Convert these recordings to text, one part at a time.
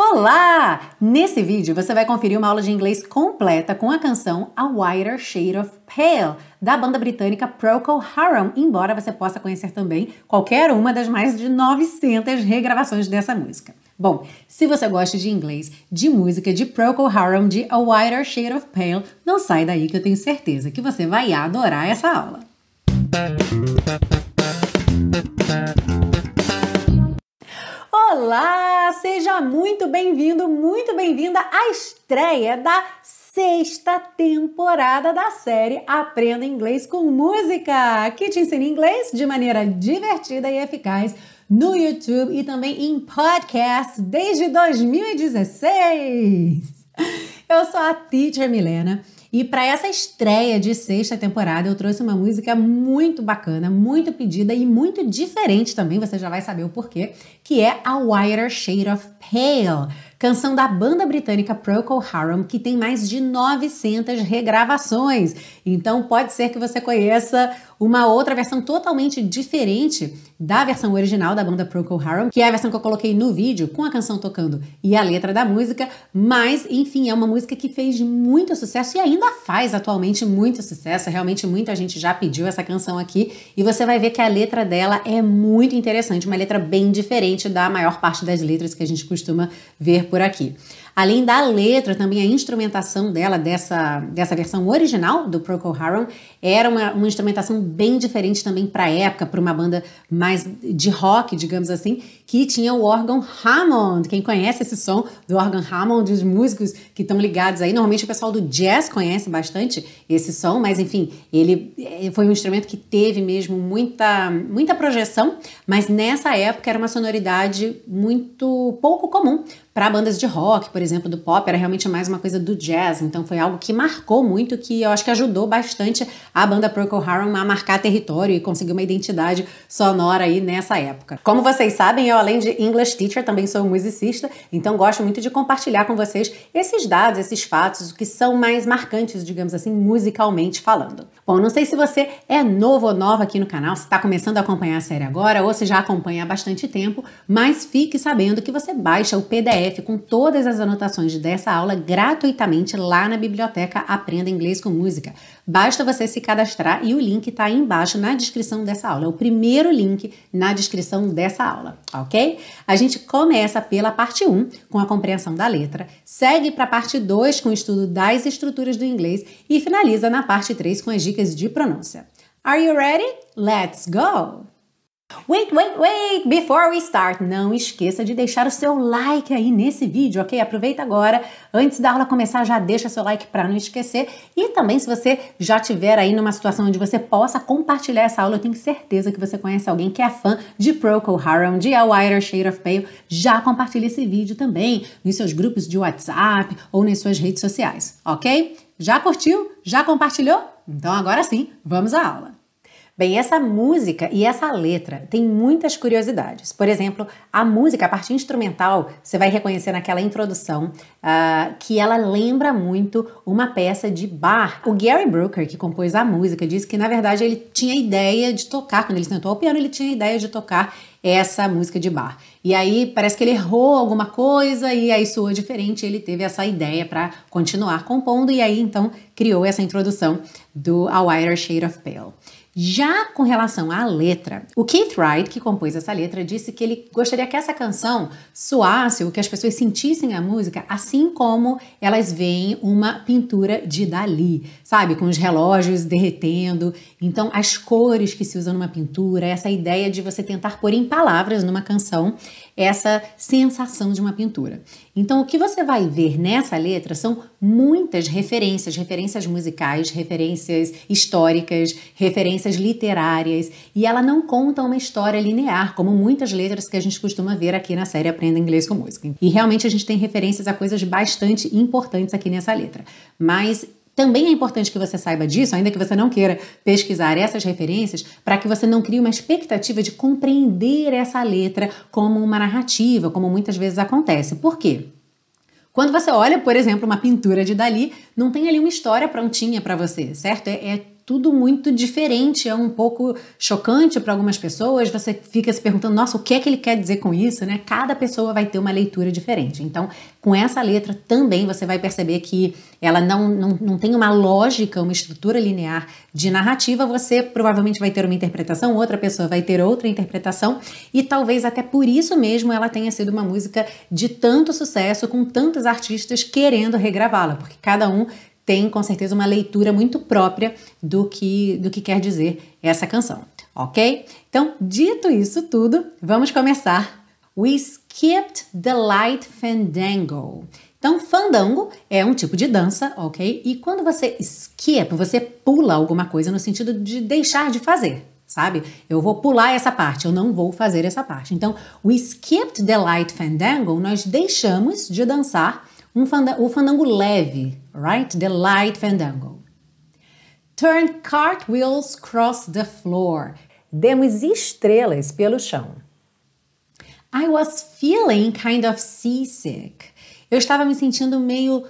Olá! Nesse vídeo você vai conferir uma aula de inglês completa com a canção A Whiter Shade of Pale, da banda britânica Procol Harum, embora você possa conhecer também qualquer uma das mais de 900 regravações dessa música. Bom, se você gosta de inglês, de música, de Procol Harum, de A Whiter Shade of Pale, não sai daí que eu tenho certeza que você vai adorar essa aula. Olá, seja muito bem-vindo, muito bem-vinda à estreia da sexta temporada da série Aprenda Inglês com Música, que te ensina inglês de maneira divertida e eficaz no YouTube e também em podcast desde 2016. Eu sou a Teacher Milena e para essa estreia de sexta temporada, eu trouxe uma música muito bacana, muito pedida e muito diferente também, você já vai saber o porquê, que é A Whiter Shade of Pale canção da banda britânica Procol Harum, que tem mais de 900 regravações. Então pode ser que você conheça uma outra versão totalmente diferente da versão original da banda Procol Harum, que é a versão que eu coloquei no vídeo com a canção tocando e a letra da música, mas enfim, é uma música que fez muito sucesso e ainda faz atualmente muito sucesso. Realmente muita gente já pediu essa canção aqui e você vai ver que a letra dela é muito interessante, uma letra bem diferente da maior parte das letras que a gente costuma ver por aqui. Além da letra, também a instrumentação dela, dessa, dessa versão original do Procol Harum, era uma, uma instrumentação bem diferente também para a época, para uma banda mais de rock, digamos assim, que tinha o órgão Hammond. Quem conhece esse som do órgão Hammond, os músicos que estão ligados aí, normalmente o pessoal do jazz conhece bastante esse som, mas enfim, ele eh, foi um instrumento que teve mesmo muita, muita projeção, mas nessa época era uma sonoridade muito pouco comum para bandas de rock, por exemplo, do pop, era realmente mais uma coisa do jazz, então foi algo que marcou muito, que eu acho que ajudou bastante a banda Procol Harum a marcar território e conseguir uma identidade sonora aí nessa época. Como vocês sabem, eu além de English teacher também sou musicista, então gosto muito de compartilhar com vocês esses dados, esses fatos, que são mais marcantes, digamos assim, musicalmente falando. Bom, não sei se você é novo ou nova aqui no canal, se está começando a acompanhar a série agora ou se já acompanha há bastante tempo, mas fique sabendo que você baixa o PDF PDF com todas as anotações dessa aula gratuitamente lá na biblioteca Aprenda Inglês com Música. Basta você se cadastrar e o link está aí embaixo na descrição dessa aula. É o primeiro link na descrição dessa aula, ok? A gente começa pela parte 1, com a compreensão da letra, segue para a parte 2 com o estudo das estruturas do inglês e finaliza na parte 3 com as dicas de pronúncia. Are you ready? Let's go! Wait, wait, wait! Before we start, não esqueça de deixar o seu like aí nesse vídeo, ok? Aproveita agora, antes da aula começar, já deixa seu like para não esquecer. E também, se você já estiver aí numa situação onde você possa compartilhar essa aula, eu tenho certeza que você conhece alguém que é fã de Procol Harum, de A Whiter Shade of Pale, já compartilhe esse vídeo também nos seus grupos de WhatsApp ou nas suas redes sociais, ok? Já curtiu? Já compartilhou? Então agora sim, vamos à aula. Bem, essa música e essa letra tem muitas curiosidades. Por exemplo, a música, a parte instrumental, você vai reconhecer naquela introdução uh, que ela lembra muito uma peça de bar. O Gary Brooker, que compôs a música, disse que na verdade ele tinha ideia de tocar, quando ele sentou ao piano, ele tinha ideia de tocar essa música de bar. E aí parece que ele errou alguma coisa e aí soou diferente. Ele teve essa ideia para continuar compondo e aí então criou essa introdução do A Whiter Shade of Pale. Já com relação à letra, o Keith Wright, que compôs essa letra, disse que ele gostaria que essa canção soasse, ou que as pessoas sentissem a música, assim como elas veem uma pintura de Dali, sabe? Com os relógios derretendo. Então, as cores que se usam numa pintura, essa ideia de você tentar pôr em palavras numa canção essa sensação de uma pintura. Então, o que você vai ver nessa letra são muitas referências, referências musicais, referências históricas, referências literárias, e ela não conta uma história linear, como muitas letras que a gente costuma ver aqui na série Aprenda Inglês com Música. E realmente a gente tem referências a coisas bastante importantes aqui nessa letra. Mas também é importante que você saiba disso, ainda que você não queira pesquisar essas referências, para que você não crie uma expectativa de compreender essa letra como uma narrativa, como muitas vezes acontece. Por quê? Quando você olha, por exemplo, uma pintura de Dali, não tem ali uma história prontinha para você, certo? É, é tudo muito diferente, é um pouco chocante para algumas pessoas. Você fica se perguntando, nossa, o que é que ele quer dizer com isso, né? Cada pessoa vai ter uma leitura diferente. Então, com essa letra também você vai perceber que ela não, não, não tem uma lógica, uma estrutura linear de narrativa. Você provavelmente vai ter uma interpretação, outra pessoa vai ter outra interpretação, e talvez até por isso mesmo ela tenha sido uma música de tanto sucesso, com tantos artistas querendo regravá-la, porque cada um tem com certeza uma leitura muito própria do que, do que quer dizer essa canção, ok? Então, dito isso tudo, vamos começar. We skipped the light fandango. Então, fandango é um tipo de dança, ok? E quando você skip, você pula alguma coisa no sentido de deixar de fazer, sabe? Eu vou pular essa parte, eu não vou fazer essa parte. Então, we skipped the light fandango, nós deixamos de dançar um fandango, o fandango leve, right? The light fandango. Turn cartwheels cross the floor. Demos estrelas pelo chão. I was feeling kind of seasick. Eu estava me sentindo meio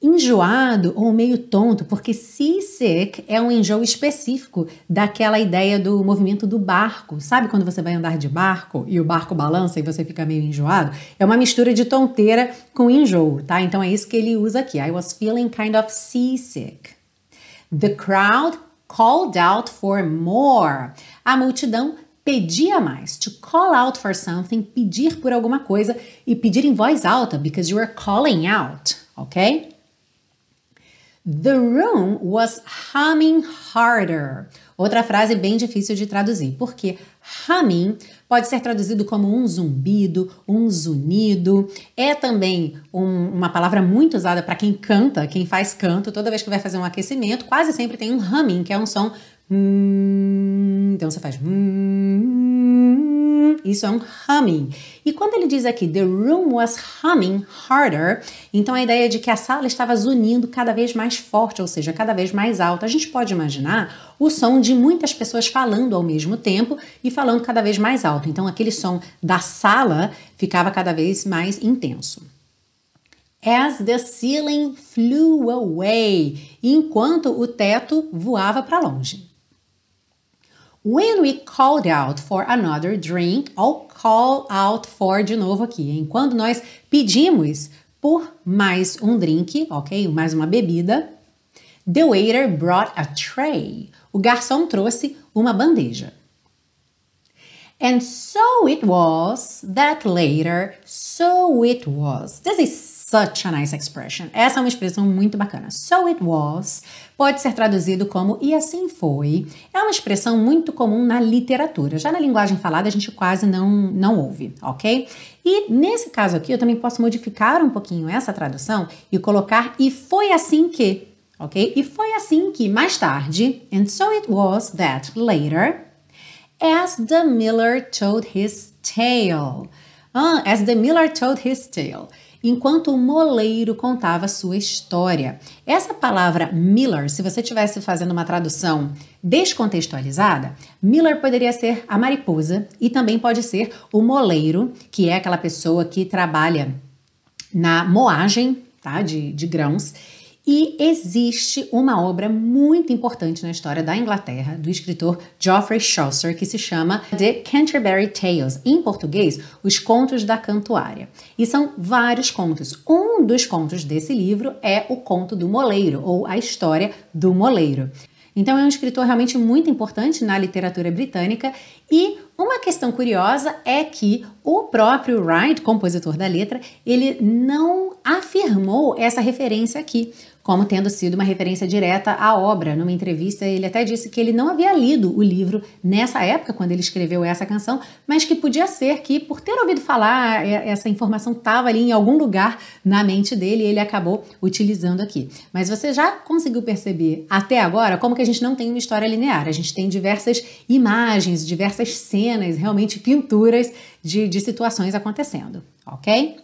enjoado ou meio tonto, porque seasick é um enjoo específico daquela ideia do movimento do barco. Sabe quando você vai andar de barco e o barco balança e você fica meio enjoado? É uma mistura de tonteira com enjoo, tá? Então é isso que ele usa aqui. I was feeling kind of seasick. The crowd called out for more. A multidão pedia mais. To call out for something, pedir por alguma coisa e pedir em voz alta, because you are calling out, ok? The room was humming harder. Outra frase bem difícil de traduzir, porque humming pode ser traduzido como um zumbido, um zunido. É também um, uma palavra muito usada para quem canta, quem faz canto. Toda vez que vai fazer um aquecimento, quase sempre tem um humming, que é um som. Hum, então você faz. Hum, isso é um humming. E quando ele diz aqui, the room was humming harder, então a ideia é de que a sala estava zunindo cada vez mais forte, ou seja, cada vez mais alta. A gente pode imaginar o som de muitas pessoas falando ao mesmo tempo e falando cada vez mais alto. Então aquele som da sala ficava cada vez mais intenso. As the ceiling flew away, enquanto o teto voava para longe. When we called out for another drink, ou call out for de novo aqui, hein? Quando nós pedimos por mais um drink, ok? Mais uma bebida. The waiter brought a tray. O garçom trouxe uma bandeja. And so it was that later, so it was. This is such a nice expression. Essa é uma expressão muito bacana. So it was pode ser traduzido como e assim foi. É uma expressão muito comum na literatura. Já na linguagem falada a gente quase não, não ouve, ok? E nesse caso aqui eu também posso modificar um pouquinho essa tradução e colocar e foi assim que, ok? E foi assim que mais tarde, and so it was that later, as the miller told his tale. Ah, as the miller told his tale enquanto o moleiro contava sua história. Essa palavra Miller, se você estivesse fazendo uma tradução descontextualizada, Miller poderia ser a mariposa e também pode ser o moleiro, que é aquela pessoa que trabalha na moagem tá, de, de grãos e existe uma obra muito importante na história da Inglaterra, do escritor Geoffrey Chaucer, que se chama The Canterbury Tales, em português, Os Contos da Cantuária. E são vários contos. Um dos contos desse livro é o Conto do Moleiro, ou a História do Moleiro. Então é um escritor realmente muito importante na literatura britânica e uma questão curiosa é que o próprio Wright, compositor da letra, ele não afirmou essa referência aqui como tendo sido uma referência direta à obra. Numa entrevista, ele até disse que ele não havia lido o livro nessa época, quando ele escreveu essa canção, mas que podia ser que, por ter ouvido falar, essa informação estava ali em algum lugar na mente dele e ele acabou utilizando aqui. Mas você já conseguiu perceber até agora como que a gente não tem uma história linear? A gente tem diversas imagens, diversas cenas, realmente pinturas de, de situações acontecendo, ok?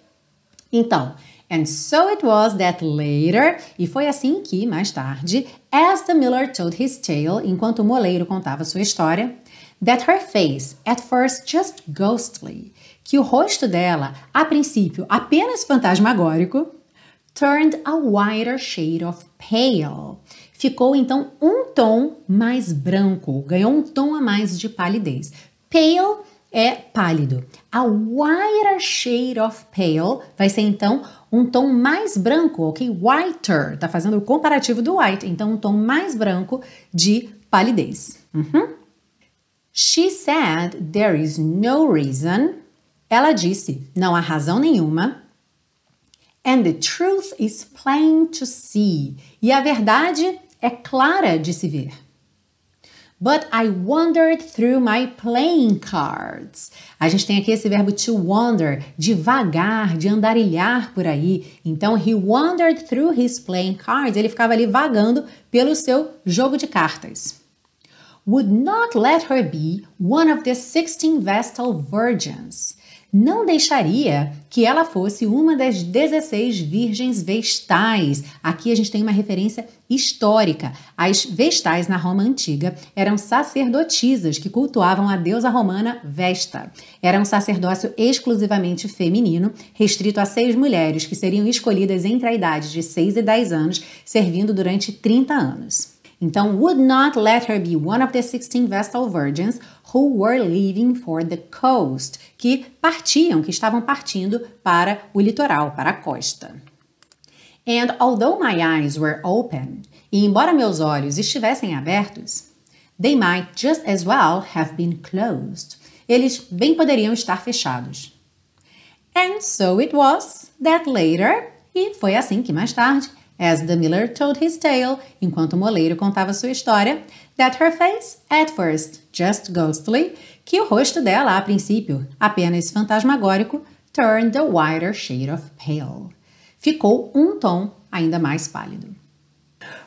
Então, And so it was that later, e foi assim que, mais tarde, as the miller told his tale, enquanto o moleiro contava sua história, that her face, at first just ghostly, que o rosto dela, a princípio apenas fantasmagórico, turned a whiter shade of pale, ficou então um tom mais branco, ganhou um tom a mais de palidez. Pale é pálido. A whiter shade of pale vai ser então um tom mais branco, ok? Whiter, tá fazendo o comparativo do white, então um tom mais branco de palidez. Uhum. She said there is no reason. Ela disse, não há razão nenhuma. And the truth is plain to see. E a verdade é clara de se ver. But I wandered through my playing cards. A gente tem aqui esse verbo to wander, de vagar, de andarilhar por aí. Então, he wandered through his playing cards. Ele ficava ali vagando pelo seu jogo de cartas. Would not let her be one of the sixteen Vestal virgins não deixaria que ela fosse uma das 16 virgens vestais. Aqui a gente tem uma referência histórica. As vestais na Roma antiga eram sacerdotisas que cultuavam a deusa romana Vesta. Era um sacerdócio exclusivamente feminino, restrito a seis mulheres que seriam escolhidas entre a idade de 6 e 10 anos, servindo durante 30 anos. Então, would not let her be one of the 16 Vestal virgins who were leaving for the coast, que partiam, que estavam partindo para o litoral, para a costa. And although my eyes were open, e embora meus olhos estivessem abertos, they might just as well have been closed. Eles bem poderiam estar fechados. And so it was that later, e foi assim que mais tarde, As the miller told his tale, enquanto o moleiro contava sua história, that her face, at first just ghostly, que o rosto dela, a princípio, apenas fantasmagórico, turned a whiter shade of pale. Ficou um tom ainda mais pálido.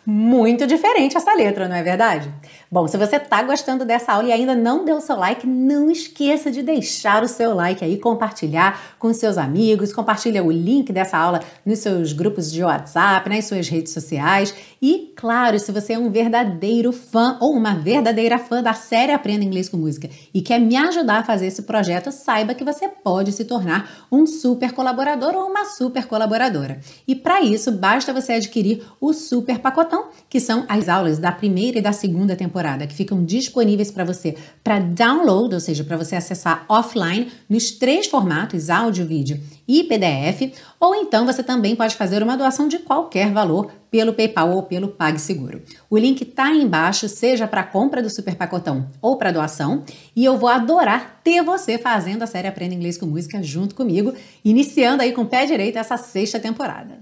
Muito diferente essa letra, não é verdade? Bom, se você está gostando dessa aula e ainda não deu seu like, não esqueça de deixar o seu like aí, compartilhar com seus amigos, compartilha o link dessa aula nos seus grupos de WhatsApp, nas suas redes sociais e, claro, se você é um verdadeiro fã ou uma verdadeira fã da série Aprenda Inglês com Música e quer me ajudar a fazer esse projeto, saiba que você pode se tornar um super colaborador ou uma super colaboradora. E para isso, basta você adquirir o super pacotão que são as aulas da primeira e da segunda temporada, que ficam disponíveis para você para download, ou seja, para você acessar offline nos três formatos, áudio, vídeo e PDF, ou então você também pode fazer uma doação de qualquer valor pelo PayPal ou pelo PagSeguro. O link está aí embaixo, seja para compra do super pacotão ou para doação, e eu vou adorar ter você fazendo a série Aprenda Inglês com Música junto comigo, iniciando aí com o pé direito essa sexta temporada.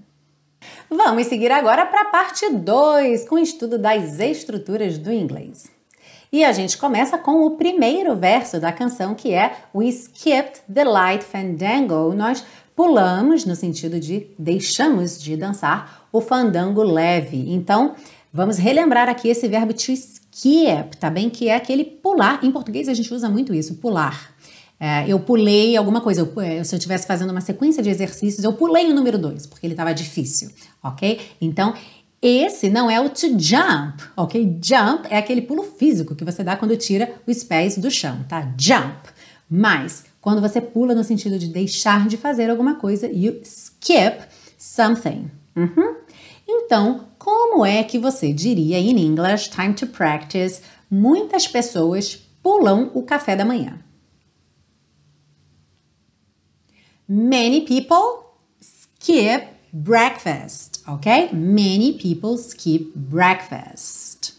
Vamos seguir agora para a parte 2, com o estudo das estruturas do inglês. E a gente começa com o primeiro verso da canção, que é We skipped the light fandango. Nós pulamos, no sentido de deixamos de dançar, o fandango leve. Então, vamos relembrar aqui esse verbo to skip, tá bem? Que é aquele pular. Em português a gente usa muito isso, pular. É, eu pulei alguma coisa, eu, é, se eu estivesse fazendo uma sequência de exercícios, eu pulei o número 2, porque ele estava difícil, ok? Então, esse não é o to jump, ok? Jump é aquele pulo físico que você dá quando tira os pés do chão, tá? Jump. Mas, quando você pula no sentido de deixar de fazer alguma coisa, you skip something. Uhum. Então, como é que você diria em English, time to practice, muitas pessoas pulam o café da manhã? Many people skip breakfast, ok? Many people skip breakfast.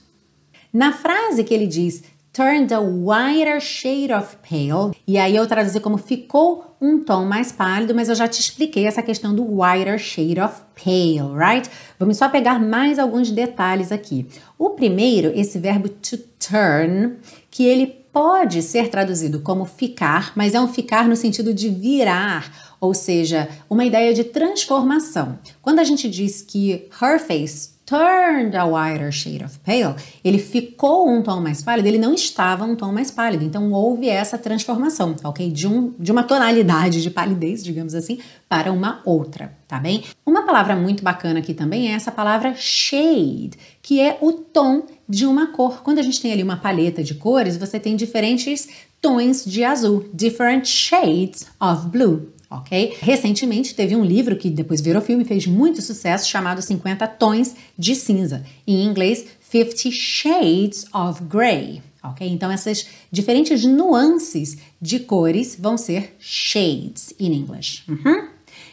Na frase que ele diz turned a whiter shade of pale, e aí eu traduzi como ficou um tom mais pálido, mas eu já te expliquei essa questão do whiter shade of pale, right? Vamos só pegar mais alguns detalhes aqui. O primeiro, esse verbo to turn, que ele pode ser traduzido como ficar, mas é um ficar no sentido de virar, ou seja, uma ideia de transformação. Quando a gente diz que her face turned a whiter shade of pale, ele ficou um tom mais pálido, ele não estava um tom mais pálido. Então houve essa transformação, ok? De, um, de uma tonalidade de palidez, digamos assim, para uma outra, tá bem? Uma palavra muito bacana aqui também é essa palavra shade, que é o tom de uma cor. Quando a gente tem ali uma paleta de cores, você tem diferentes tons de azul, different shades of blue ok? Recentemente teve um livro que depois virou filme e fez muito sucesso chamado 50 Tons de Cinza. Em inglês, 50 Shades of Grey. Ok? Então, essas diferentes nuances de cores vão ser shades in English. Uhum.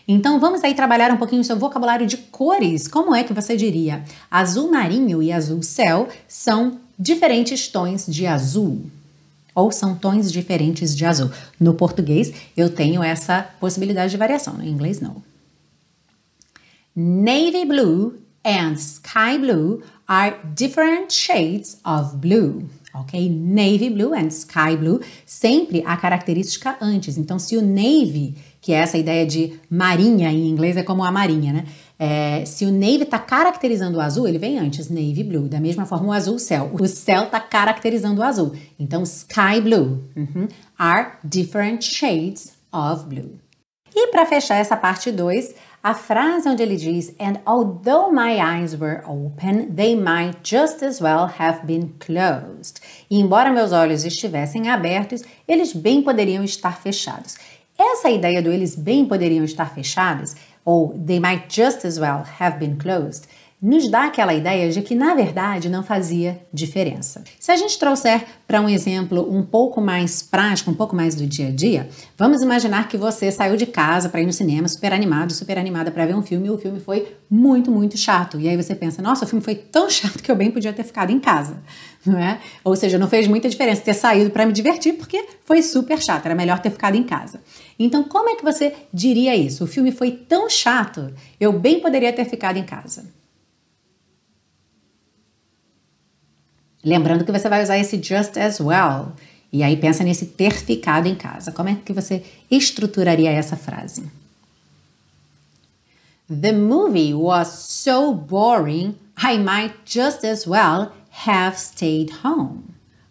Então, vamos aí trabalhar um pouquinho o seu vocabulário de cores. Como é que você diria? Azul marinho e azul céu são diferentes tons de azul ou são tons diferentes de azul. No português, eu tenho essa possibilidade de variação, no inglês, não. Navy blue and sky blue are different shades of blue. Ok? Navy blue and sky blue, sempre a característica antes. Então, se o navy, que é essa ideia de marinha em inglês, é como a marinha, né? É, se o navy está caracterizando o azul, ele vem antes, navy blue. Da mesma forma, o azul céu. O céu está caracterizando o azul. Então, sky blue uhum, are different shades of blue. E para fechar essa parte 2, a frase onde ele diz: And although my eyes were open, they might just as well have been closed. E embora meus olhos estivessem abertos, eles bem poderiam estar fechados. Essa ideia do eles bem poderiam estar fechados ou they might just as well have been closed, nos dá aquela ideia de que na verdade não fazia diferença. Se a gente trouxer para um exemplo um pouco mais prático, um pouco mais do dia a dia, vamos imaginar que você saiu de casa para ir no cinema, super animado, super animada para ver um filme e o filme foi muito, muito chato. E aí você pensa: "Nossa, o filme foi tão chato que eu bem podia ter ficado em casa". Não é? Ou seja, não fez muita diferença ter saído para me divertir porque foi super chato, era melhor ter ficado em casa. Então, como é que você diria isso? O filme foi tão chato, eu bem poderia ter ficado em casa. Lembrando que você vai usar esse just as well. E aí pensa nesse ter ficado em casa. Como é que você estruturaria essa frase? The movie was so boring, I might just as well have stayed home.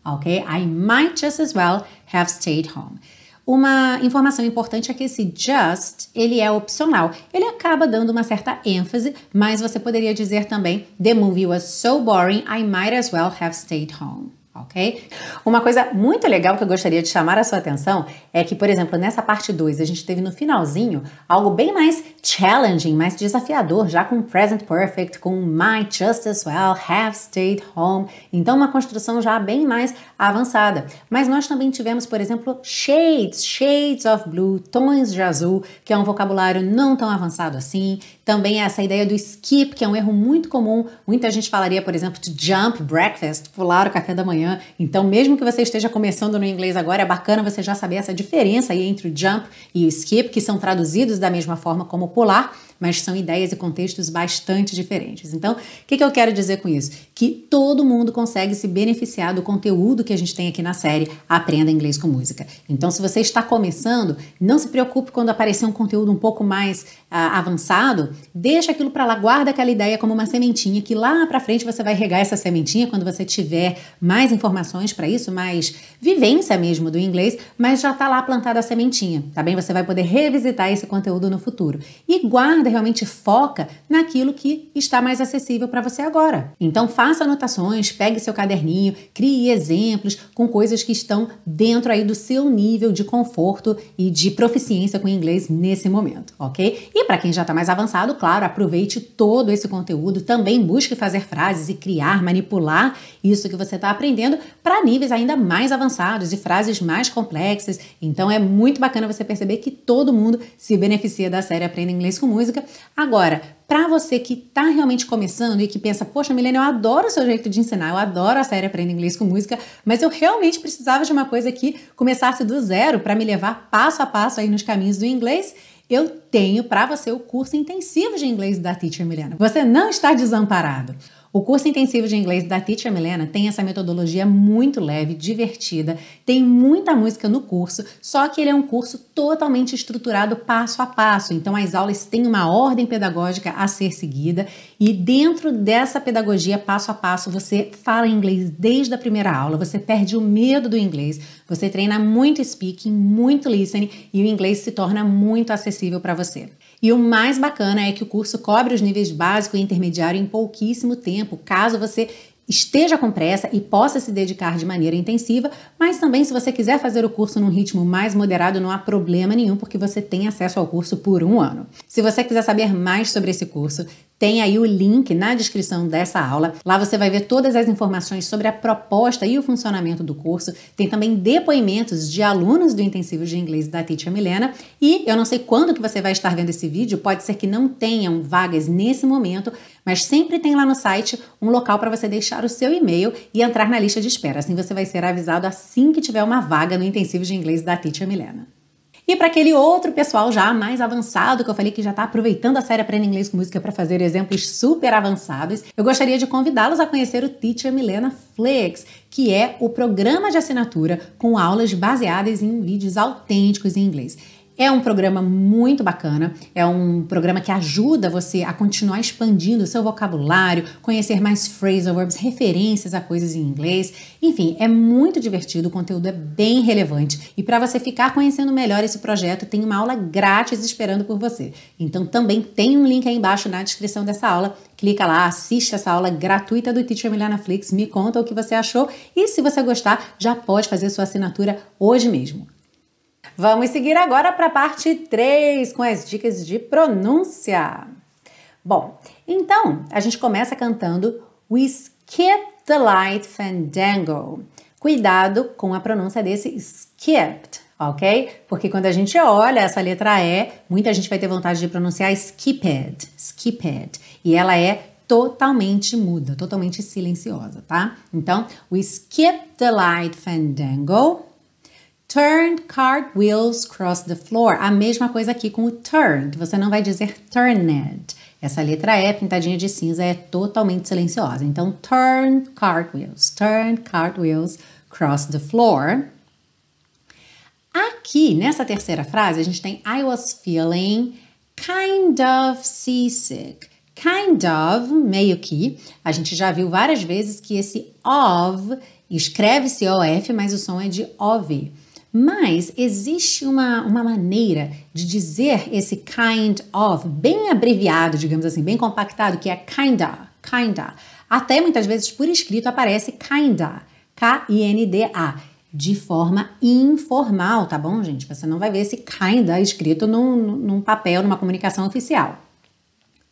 Ok? I might just as well have stayed home. Uma informação importante é que esse just, ele é opcional. Ele acaba dando uma certa ênfase, mas você poderia dizer também The movie was so boring, I might as well have stayed home ok? Uma coisa muito legal que eu gostaria de chamar a sua atenção é que, por exemplo, nessa parte 2, a gente teve no finalzinho algo bem mais challenging, mais desafiador, já com present perfect, com might just as well have stayed home. Então, uma construção já bem mais avançada. Mas nós também tivemos, por exemplo, shades, shades of blue, tons de azul, que é um vocabulário não tão avançado assim. Também essa ideia do skip, que é um erro muito comum. Muita gente falaria, por exemplo, to jump breakfast, pular o café da manhã. Então, mesmo que você esteja começando no inglês agora, é bacana você já saber essa diferença aí entre o jump e o skip, que são traduzidos da mesma forma como pular, mas são ideias e contextos bastante diferentes. Então, o que, que eu quero dizer com isso? Que todo mundo consegue se beneficiar do conteúdo que a gente tem aqui na série Aprenda Inglês com Música. Então, se você está começando, não se preocupe quando aparecer um conteúdo um pouco mais ah, avançado, deixa aquilo para lá, guarda aquela ideia como uma sementinha, que lá para frente você vai regar essa sementinha quando você tiver mais informações para isso, mais vivência mesmo do inglês, mas já está lá plantada a sementinha, tá bem? Você vai poder revisitar esse conteúdo no futuro. E guarda realmente foca naquilo que está mais acessível para você agora. Então faça anotações, pegue seu caderninho, crie exemplos com coisas que estão dentro aí do seu nível de conforto e de proficiência com inglês nesse momento, ok? E para quem já está mais avançado, claro, aproveite todo esse conteúdo, também busque fazer frases e criar, manipular isso que você está aprendendo para níveis ainda mais avançados e frases mais complexas. Então é muito bacana você perceber que todo mundo se beneficia da série Aprenda Inglês com Música Agora, para você que está realmente começando e que pensa, poxa, Milena, eu adoro o seu jeito de ensinar, eu adoro a série Aprenda Inglês com Música, mas eu realmente precisava de uma coisa que começasse do zero para me levar passo a passo aí nos caminhos do inglês. Eu tenho para você o curso intensivo de inglês da Teacher Milena. Você não está desamparado. O curso intensivo de inglês da Teacher Milena tem essa metodologia muito leve, divertida, tem muita música no curso, só que ele é um curso totalmente estruturado passo a passo. Então as aulas têm uma ordem pedagógica a ser seguida e dentro dessa pedagogia passo a passo você fala inglês desde a primeira aula, você perde o medo do inglês, você treina muito speaking, muito listening e o inglês se torna muito acessível para você. E o mais bacana é que o curso cobre os níveis básico e intermediário em pouquíssimo tempo, caso você esteja com pressa e possa se dedicar de maneira intensiva, mas também se você quiser fazer o curso num ritmo mais moderado, não há problema nenhum, porque você tem acesso ao curso por um ano. Se você quiser saber mais sobre esse curso, tem aí o link na descrição dessa aula. Lá você vai ver todas as informações sobre a proposta e o funcionamento do curso. Tem também depoimentos de alunos do intensivo de inglês da Teacher Milena. E eu não sei quando que você vai estar vendo esse vídeo, pode ser que não tenham vagas nesse momento, mas sempre tem lá no site um local para você deixar o seu e-mail e entrar na lista de espera. Assim você vai ser avisado assim que tiver uma vaga no intensivo de inglês da Teacher Milena. E para aquele outro pessoal já mais avançado, que eu falei que já está aproveitando a série Aprenda Inglês com Música para fazer exemplos super avançados, eu gostaria de convidá-los a conhecer o Teacher Milena Flix, que é o programa de assinatura com aulas baseadas em vídeos autênticos em inglês. É um programa muito bacana, é um programa que ajuda você a continuar expandindo o seu vocabulário, conhecer mais phrasal verbs, referências a coisas em inglês. Enfim, é muito divertido, o conteúdo é bem relevante. E para você ficar conhecendo melhor esse projeto, tem uma aula grátis esperando por você. Então também tem um link aí embaixo na descrição dessa aula. Clica lá, assiste essa aula gratuita do Teacher Milana Flix, me conta o que você achou e se você gostar, já pode fazer sua assinatura hoje mesmo. Vamos seguir agora para a parte 3 com as dicas de pronúncia. Bom, então a gente começa cantando We Skip the Light Fandango. Cuidado com a pronúncia desse skipped, ok? Porque quando a gente olha essa letra E, muita gente vai ter vontade de pronunciar skipped, skipped. E ela é totalmente muda, totalmente silenciosa, tá? Então, we skip the light fandango. Turned cartwheels cross the floor. A mesma coisa aqui com o turned. Você não vai dizer turned. Essa letra E pintadinha de cinza é totalmente silenciosa. Então, turned cartwheels. Turned cartwheels cross the floor. Aqui, nessa terceira frase, a gente tem I was feeling kind of seasick. Kind of, meio que. A gente já viu várias vezes que esse of escreve-se OF, mas o som é de OV. Mas existe uma, uma maneira de dizer esse kind of, bem abreviado, digamos assim, bem compactado, que é kinda, kinda. Até muitas vezes por escrito aparece kinda, K-I-N-D-A, de forma informal, tá bom, gente? Você não vai ver esse kinda escrito num, num papel, numa comunicação oficial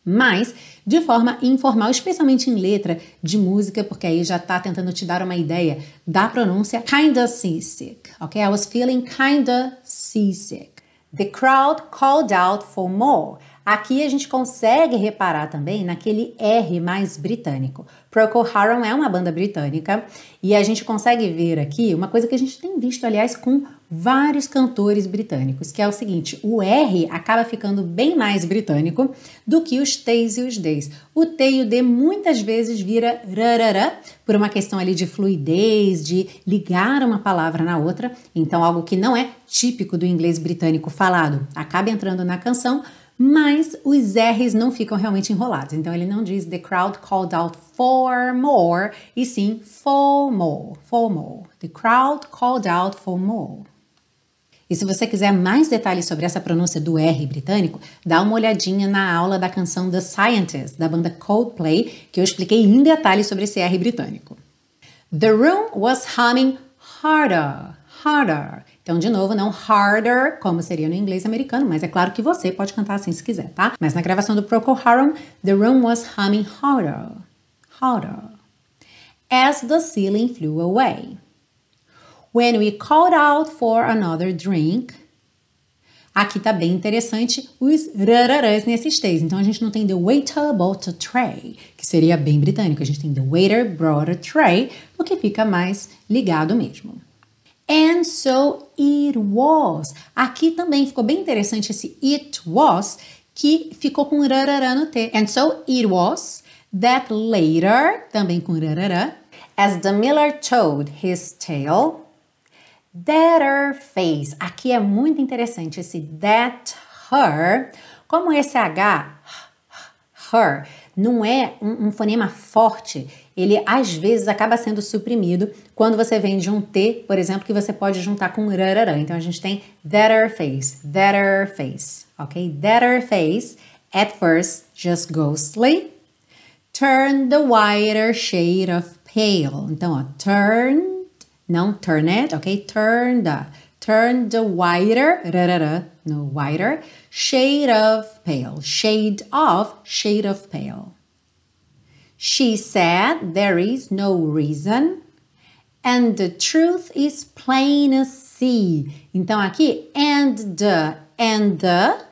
mas de forma informal, especialmente em letra de música, porque aí já tá tentando te dar uma ideia da pronúncia kinda seasick, ok? I was feeling kinda seasick. The crowd called out for more. Aqui a gente consegue reparar também naquele R mais britânico. Procol Harum é uma banda britânica e a gente consegue ver aqui uma coisa que a gente tem visto, aliás, com vários cantores britânicos, que é o seguinte: o R acaba ficando bem mais britânico do que os T's e os D's. O T e o D muitas vezes vira rarará, por uma questão ali de fluidez, de ligar uma palavra na outra. Então, algo que não é típico do inglês britânico falado acaba entrando na canção mas os R's não ficam realmente enrolados. Então ele não diz the crowd called out for more, e sim for more, for more. The crowd called out for more. E se você quiser mais detalhes sobre essa pronúncia do R britânico, dá uma olhadinha na aula da canção The Scientist, da banda Coldplay, que eu expliquei em detalhes sobre esse R britânico. The room was humming harder, harder. Então, de novo, não harder, como seria no inglês americano, mas é claro que você pode cantar assim se quiser, tá? Mas na gravação do Procol Harum, the room was humming harder, harder, as the ceiling flew away. When we called out for another drink, Aqui tá bem interessante os rararãs nesses três. Então a gente não tem the waiter brought a tray, que seria bem britânico. A gente tem the waiter brought a tray, porque fica mais ligado mesmo. And so it was. Aqui também ficou bem interessante esse it was, que ficou com rarará no T. And so it was that later, também com rarará, as the miller told his tale, that her face. Aqui é muito interessante esse that her, como esse H, her, não é um, um fonema forte, ele às vezes acaba sendo suprimido quando você vem de um T, por exemplo, que você pode juntar com rararã. Então a gente tem that'er face, that'er face, ok? That'er face, at first just ghostly, turn the whiter shade of pale. Então, ó, turned, não turned, ok? Turned, turned whiter, rarara, no whiter, shade of pale, shade of, shade of pale. She said there is no reason and the truth is plain as see. Então aqui and the and the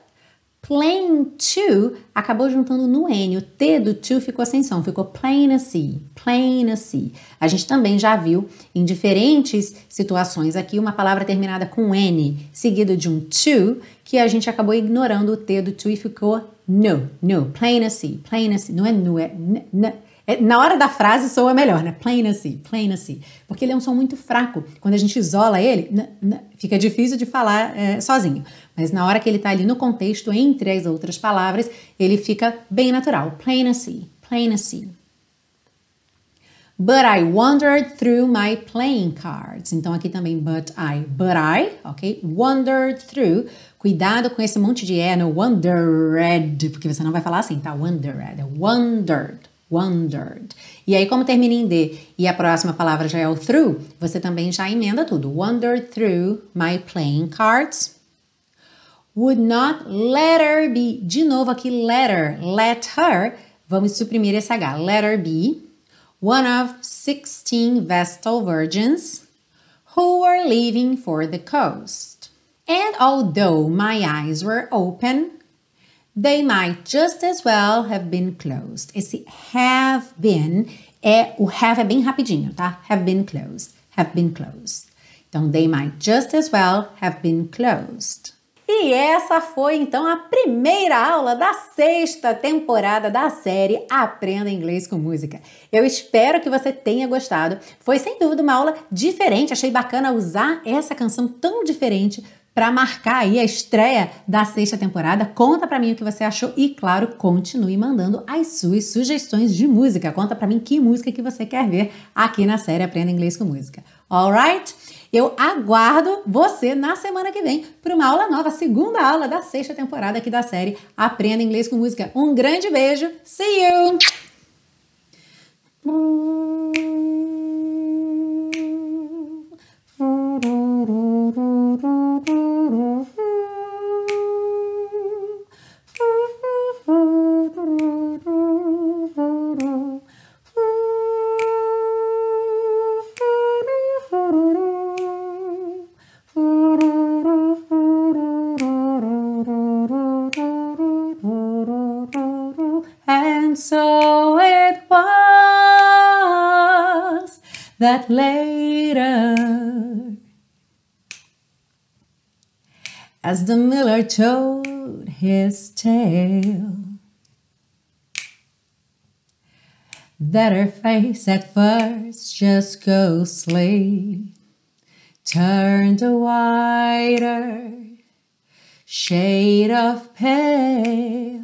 plain to acabou juntando no N. O T do to ficou sem som, ficou plain as see, plain as see. A gente também já viu em diferentes situações aqui uma palavra terminada com N seguido de um to que a gente acabou ignorando o T do to e ficou no, no, plain as see, plain as see. Não é no, é n, n, é, na hora da frase soa melhor, né? Plain assim, plain assim. Porque ele é um som muito fraco. Quando a gente isola ele, fica difícil de falar é, sozinho. Mas na hora que ele está ali no contexto, entre as outras palavras, ele fica bem natural. Plain assim, plain assim. But I wandered through my playing cards. Então aqui também but I, but I, ok? Wandered through. Cuidado com esse monte de E no wandered, porque você não vai falar assim, tá? Wandered, é wandered wondered. E aí, como termina em D e a próxima palavra já é o through, você também já emenda tudo. Wandered through my playing cards. Would not let her be. De novo aqui, let her. Let her. Vamos suprimir esse H. Let her be. One of 16 Vestal virgins who were leaving for the coast. And although my eyes were open, They might just as well have been closed. Esse have been é o have é bem rapidinho, tá? Have been closed. Have been closed. Então, they might just as well have been closed. E essa foi então a primeira aula da sexta temporada da série Aprenda Inglês com Música. Eu espero que você tenha gostado. Foi sem dúvida uma aula diferente, achei bacana usar essa canção tão diferente para marcar aí a estreia da sexta temporada. Conta para mim o que você achou e, claro, continue mandando as suas sugestões de música. Conta para mim que música que você quer ver aqui na série Aprenda Inglês com Música. Alright? Eu aguardo você na semana que vem para uma aula nova, segunda aula da sexta temporada aqui da série Aprenda Inglês com Música. Um grande beijo. See you! Thank you. The miller told his tale, that her face at first just ghostly turned a whiter shade of pale